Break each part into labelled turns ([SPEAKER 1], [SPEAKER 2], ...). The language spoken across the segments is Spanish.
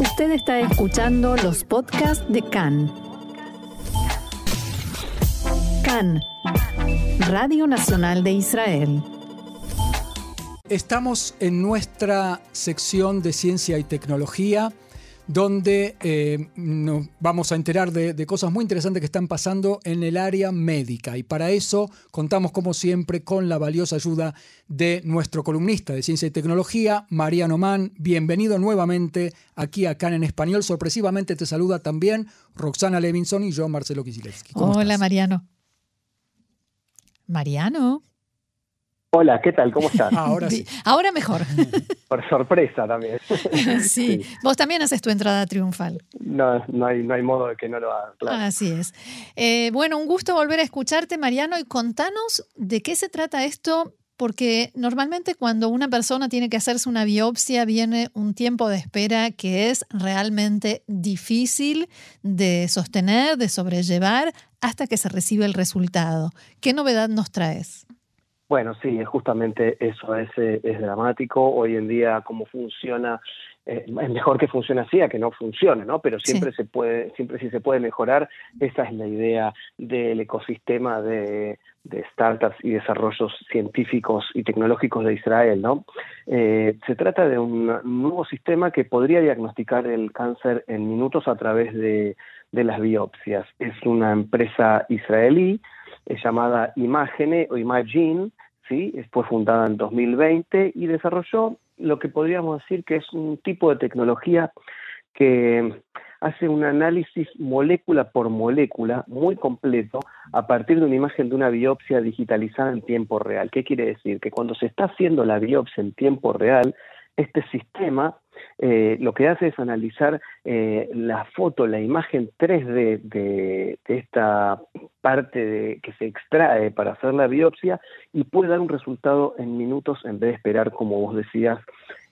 [SPEAKER 1] Usted está escuchando los podcasts de CAN. CAN, Radio Nacional de Israel.
[SPEAKER 2] Estamos en nuestra sección de ciencia y tecnología donde eh, nos vamos a enterar de, cosas muy interesantes que están pasando en el área médica. Y para eso contamos, como siempre, con la valiosa ayuda de nuestro columnista de Ciencia y Tecnología, Mariano Mann. Bienvenido nuevamente aquí a CAN en Español. Sorpresivamente te saluda también Roxana Levinson y yo, Marcelo Kisilevsky.
[SPEAKER 3] Hola, Mariano. Mariano.
[SPEAKER 4] Hola, ¿qué tal? ¿Cómo estás?
[SPEAKER 2] Ahora sí.
[SPEAKER 3] Ahora mejor.
[SPEAKER 4] Por sorpresa también.
[SPEAKER 3] Sí. Vos también haces tu entrada triunfal.
[SPEAKER 4] No, no hay, no hay modo de que no lo haga.
[SPEAKER 3] Así es. Eh, bueno, un gusto volver a escucharte, Mariano, y contanos de qué se trata esto, porque normalmente cuando una persona tiene que hacerse una biopsia viene un tiempo de espera que es realmente difícil de sostener, de sobrellevar, hasta que se recibe el resultado. ¿Qué novedad nos traes?
[SPEAKER 4] Bueno, sí, justamente eso es, eh, es dramático. Hoy en día, cómo funciona, eh, es mejor que funcione así a que no funcione, ¿no? Pero siempre se puede, siempre sí se puede mejorar. Esa es la idea del ecosistema de, startups y desarrollos científicos y tecnológicos de Israel, ¿no? Eh, se trata de un nuevo sistema que podría diagnosticar el cáncer en minutos a través de, de las biopsias. Es una empresa israelí es llamada Imagine o Imagine, ¿sí? fue fundada en 2020 y desarrolló lo que podríamos decir que es un tipo de tecnología que hace un análisis molécula por molécula muy completo a partir de una imagen de una biopsia digitalizada en tiempo real. ¿Qué quiere decir? Que cuando se está haciendo la biopsia en tiempo real, este sistema eh, lo que hace es analizar eh, la foto, la imagen 3D de, esta parte de, que se extrae para hacer la biopsia y puede dar un resultado en minutos en vez de esperar, como vos decías,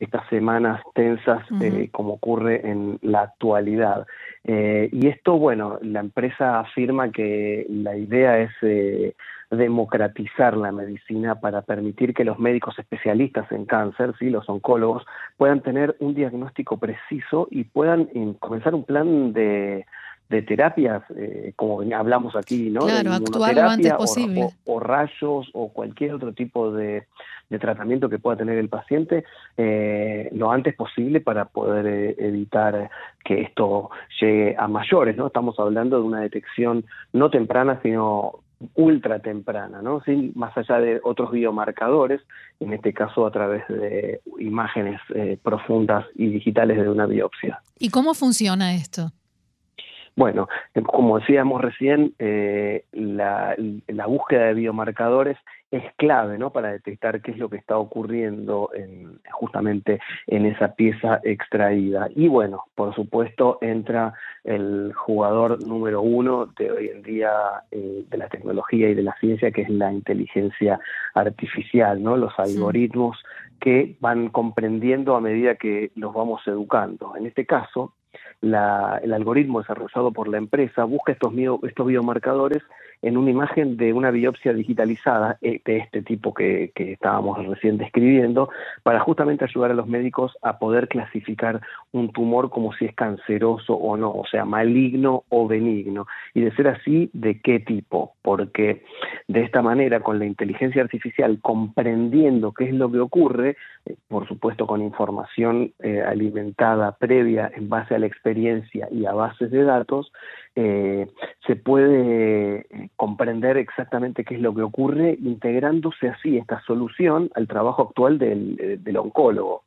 [SPEAKER 4] estas semanas tensas eh, como ocurre en la actualidad. Y esto, bueno, la empresa afirma que la idea es democratizar la medicina para permitir que los médicos especialistas en cáncer, ¿sí? los oncólogos, puedan tener un diagnóstico preciso y puedan eh, comenzar un plan de, de terapias, eh, como hablamos aquí, ¿no?
[SPEAKER 3] Claro, actuar lo antes posible.
[SPEAKER 4] O, rayos o cualquier otro tipo de, tratamiento que pueda tener el paciente eh, lo antes posible para poder evitar que esto llegue a mayores, ¿no? Estamos hablando de una detección no temprana, sino ultra temprana, ¿no? Sin, más allá de otros biomarcadores, en este caso a través de imágenes eh, profundas y digitales de una biopsia.
[SPEAKER 3] ¿Y cómo funciona esto?
[SPEAKER 4] Bueno, como decíamos recién, eh, la, búsqueda de biomarcadores es clave ¿no? para detectar qué es lo que está ocurriendo en, justamente en esa pieza extraída. Y bueno, por supuesto, entra el jugador número uno de hoy en día eh, de la tecnología y de la ciencia, que es la inteligencia artificial, ¿no? los algoritmos que van comprendiendo a medida que los vamos educando. En este caso, el algoritmo desarrollado por la empresa busca estos, estos biomarcadores en una imagen de una biopsia digitalizada eh, de este tipo que, estábamos recién describiendo, para justamente ayudar a los médicos a poder clasificar un tumor como si es canceroso o no, o sea, maligno o benigno, y de ser así, de qué tipo, porque de esta manera, con la inteligencia artificial comprendiendo qué es lo que ocurre, eh, por supuesto con información eh, alimentada previa en base a la experiencia y a bases de datos, se puede comprender exactamente qué es lo que ocurre, integrándose así esta solución al trabajo actual del, del oncólogo.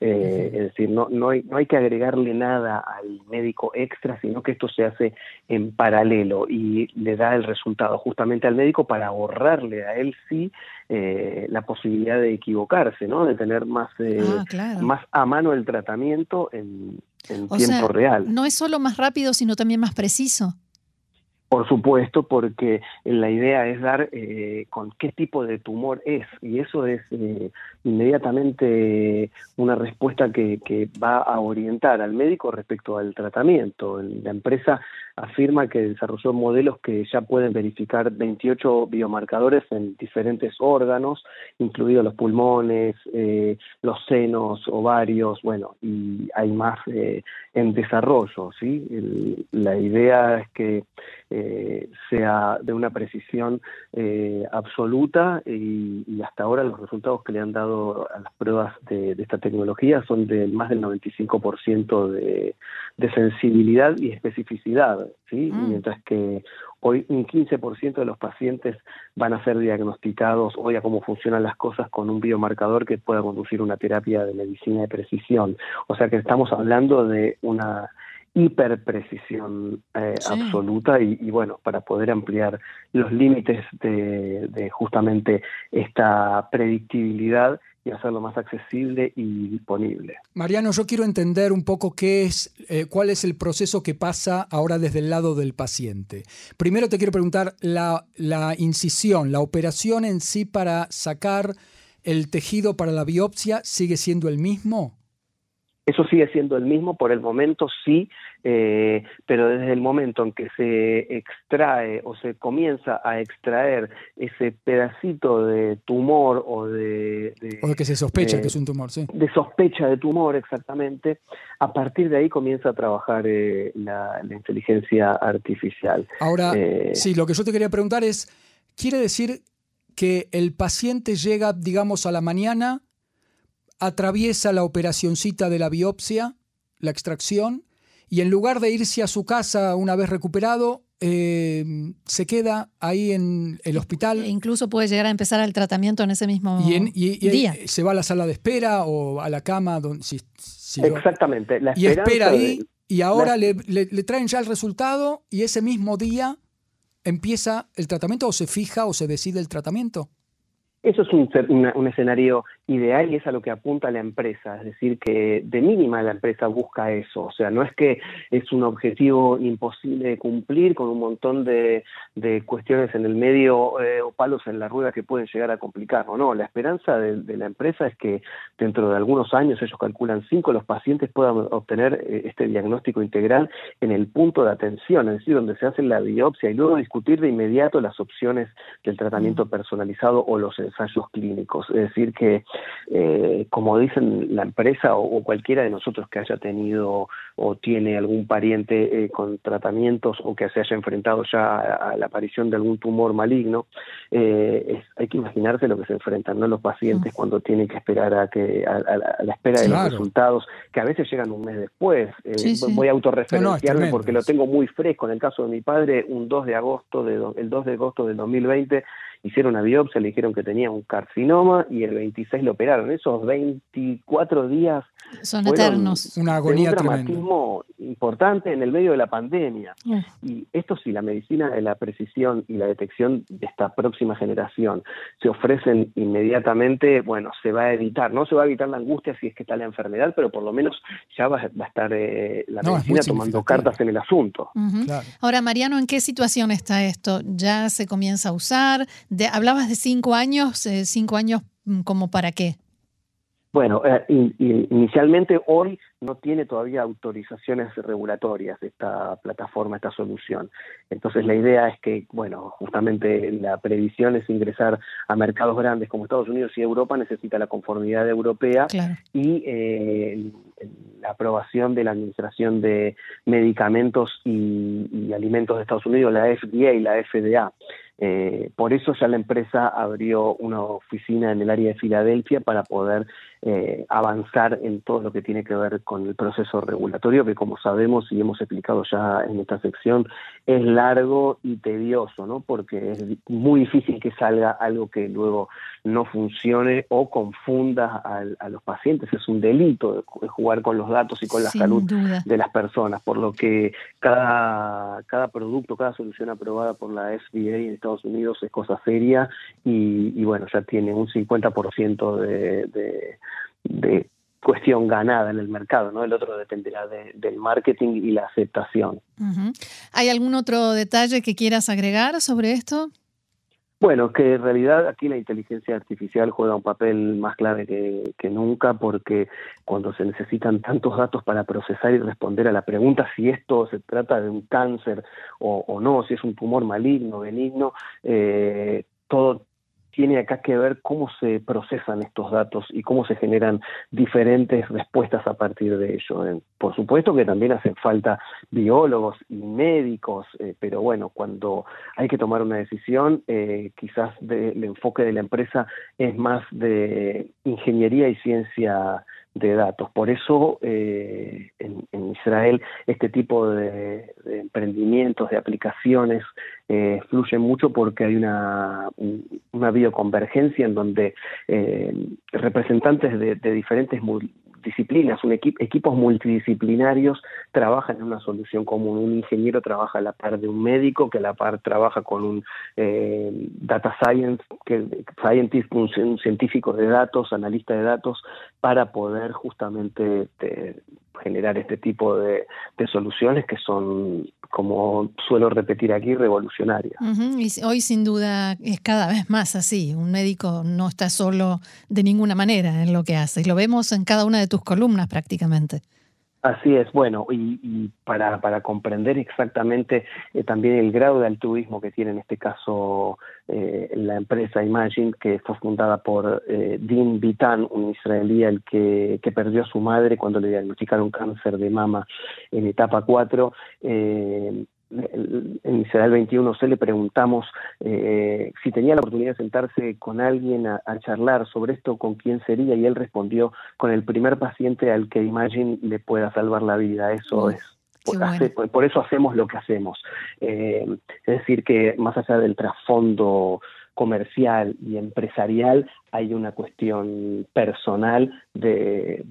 [SPEAKER 4] Eh, es decir, no, no, hay, no hay que agregarle nada al médico extra, sino que esto se hace en paralelo y le da el resultado justamente al médico para ahorrarle a él sí eh, la posibilidad de equivocarse, ¿no? de tener más, eh, ah, más a mano el tratamiento en, en tiempo real.
[SPEAKER 3] No es solo más rápido, sino también más preciso.
[SPEAKER 4] Por supuesto, porque la idea es dar eh, con qué tipo de tumor es, y eso es eh, inmediatamente una respuesta que, que, va a orientar al médico respecto al tratamiento. La empresa afirma que desarrolló modelos que ya pueden verificar 28 biomarcadores en diferentes órganos, incluidos los pulmones, eh, los senos, ovarios, bueno, y hay más eh, en desarrollo, ¿sí? la idea es que eh, sea de una precisión absoluta y, hasta ahora los resultados que le han dado a las pruebas de, esta tecnología son de más del 95% de, de sensibilidad y especificidad, ¿sí? Mm. Mientras que hoy un 15% de los pacientes van a ser diagnosticados hoy a cómo funcionan las cosas con un biomarcador que pueda conducir una terapia de medicina de precisión. O sea que estamos hablando de una hiperprecisión eh, absoluta y, bueno, para poder ampliar los límites de justamente esta predictibilidad y hacerlo más accesible y disponible.
[SPEAKER 2] Mariano, yo quiero entender un poco qué es, eh, cuál es el proceso que pasa ahora desde el lado del paciente. Primero te quiero preguntar, la, la incisión, la operación en sí para sacar el tejido para la biopsia, ¿sigue siendo el mismo?
[SPEAKER 4] Eso sigue siendo el mismo, por el momento sí, eh, pero desde el momento en que se extrae o se comienza a extraer ese pedacito de tumor o de...
[SPEAKER 2] o de que se sospecha que es un tumor, sí.
[SPEAKER 4] De sospecha de tumor, exactamente, a partir de ahí comienza a trabajar eh, la, inteligencia artificial.
[SPEAKER 2] Ahora, eh, sí, lo que yo te quería preguntar es, ¿quiere decir que el paciente llega, digamos, a la mañana atraviesa la operacioncita de la biopsia, la extracción, y en lugar de irse a su casa una vez recuperado, eh, se queda ahí en el hospital.
[SPEAKER 3] E incluso puede llegar a empezar el tratamiento en ese mismo día.
[SPEAKER 2] Se va a la sala de espera o a la cama. Donde,
[SPEAKER 4] Exactamente.
[SPEAKER 2] y espera ahí y ahora le, traen ya el resultado y ese mismo día empieza el tratamiento o se fija o se decide el tratamiento.
[SPEAKER 4] Eso es un, un, escenario ideal y es a lo que apunta la empresa, es decir, que de mínima la empresa busca eso, o sea, no es que es un objetivo imposible de cumplir con un montón de, cuestiones en el medio eh, o palos en la rueda que pueden llegar a complicarlo, no, la esperanza de, la empresa es que dentro de algunos años, ellos calculan cinco, los pacientes puedan obtener eh, este diagnóstico integral en el punto de atención, es decir, donde se hace la biopsia y luego discutir de inmediato las opciones del tratamiento mm. personalizado o los ensayos clínicos, es decir, que eh, como dicen la empresa o, cualquiera de nosotros que haya tenido o tiene algún pariente eh, con tratamientos o que se haya enfrentado ya a, la aparición de algún tumor maligno, eh, hay que imaginarse lo que se enfrentan ¿no? los pacientes cuando tienen que esperar a que a, la espera de los resultados, que a veces llegan un mes después. Voy a autorreferenciarme porque lo tengo muy fresco. En el caso de mi padre, un 2 de agosto de, el 2 de agosto del 2020 hicieron una biopsia, le dijeron que tenía un carcinoma y el 26 lo operaron. Esos 24 días
[SPEAKER 3] son eternos.
[SPEAKER 2] Una agonía
[SPEAKER 4] un dramatismo importante en el medio de la pandemia. Y esto si la medicina de la precisión y la detección de esta próxima generación se ofrecen inmediatamente, bueno, se va a evitar, no se va a evitar la angustia si es que está la enfermedad, pero por lo menos ya va, a estar eh, la medicina tomando cartas en el asunto.
[SPEAKER 3] Ahora, Mariano, ¿en qué situación está esto? ¿Ya se comienza a usar? De, hablabas de cinco años, eh, cinco años mm, como para qué?
[SPEAKER 4] Bueno, eh, inicialmente hoy no tiene todavía autorizaciones regulatorias esta plataforma, esta solución. Entonces la idea es que, bueno, justamente la previsión es ingresar a mercados grandes como Estados Unidos y Europa, necesita la conformidad europea y eh, la aprobación de la Administración de Medicamentos y, y Alimentos de Estados Unidos, la FDA y la FDA. Eh, por eso ya la empresa abrió una oficina en el área de Filadelfia para poder eh, avanzar en todo lo que tiene que ver con el proceso regulatorio, que como sabemos y hemos explicado ya en esta sección, es largo y tedioso, ¿no? porque es muy difícil que salga algo que luego no funcione o confunda a, los pacientes. Es un delito jugar con los datos y con la salud de las personas, por lo que cada, cada producto, cada solución aprobada por la FDA en Estados Unidos es cosa seria y, bueno, ya tiene un 50% de, de, de cuestión ganada en el mercado, ¿no? El otro dependerá del marketing y la aceptación.
[SPEAKER 3] ¿Hay algún otro detalle que quieras agregar sobre esto?
[SPEAKER 4] Bueno, que en realidad aquí la inteligencia artificial juega un papel más clave que, nunca porque cuando se necesitan tantos datos para procesar y responder a la pregunta si esto se trata de un cáncer o, no, si es un tumor maligno, benigno, eh, todo tiene acá que ver cómo se procesan estos datos y cómo se generan diferentes respuestas a partir de ello. Eh, por supuesto que también hacen falta biólogos y médicos, eh, pero bueno, cuando hay que tomar una decisión, eh, quizás el enfoque de la empresa es más de ingeniería y ciencia de datos. Por eso en, Israel este tipo de, emprendimientos, de aplicaciones, eh, fluyen mucho porque hay una, una bioconvergencia en donde eh, representantes de, diferentes disciplinas, un equipos multidisciplinarios trabajan en una solución común. Un ingeniero trabaja a la par de un médico, que a la par trabaja con un eh, data science, que scientist, un, científico de datos, analista de datos, para poder justamente este, generar este tipo de, soluciones que son, como suelo repetir aquí, revolucionarias.
[SPEAKER 3] Y hoy sin duda es cada vez más así. Un médico no está solo de ninguna manera en lo que hace. Lo vemos en cada una de tus columnas prácticamente.
[SPEAKER 4] Así es, bueno, y, para, para, comprender exactamente eh, también el grado de altruismo que tiene en este caso eh, la empresa Imagine, que fue fundada por eh, Dean Bitan, un israelí el que, que, perdió a su madre cuando le diagnosticaron cáncer de mama en etapa 4, en Israel 21 se le preguntamos eh, si tenía la oportunidad de sentarse con alguien a, charlar sobre esto, con quién sería, y él respondió con el primer paciente al que Imagine le pueda salvar la vida. Eso es. Por, eso hacemos lo que hacemos. Eh, es decir, que más allá del trasfondo comercial y empresarial, hay una cuestión personal de,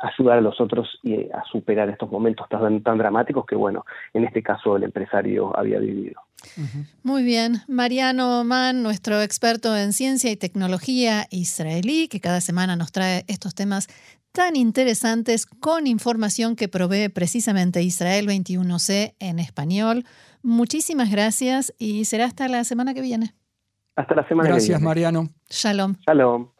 [SPEAKER 4] ayudar a los otros y a superar estos momentos tan, dramáticos que, bueno, en este caso el empresario había vivido.
[SPEAKER 3] Muy bien. Mariano Mann, nuestro experto en ciencia y tecnología israelí, que cada semana nos trae estos temas tan interesantes con información que provee precisamente Israel 21C en español. Muchísimas gracias y será hasta la semana que viene.
[SPEAKER 4] Hasta la semana
[SPEAKER 2] Gracias,
[SPEAKER 4] que viene.
[SPEAKER 2] Mariano.
[SPEAKER 3] Shalom.
[SPEAKER 4] Shalom.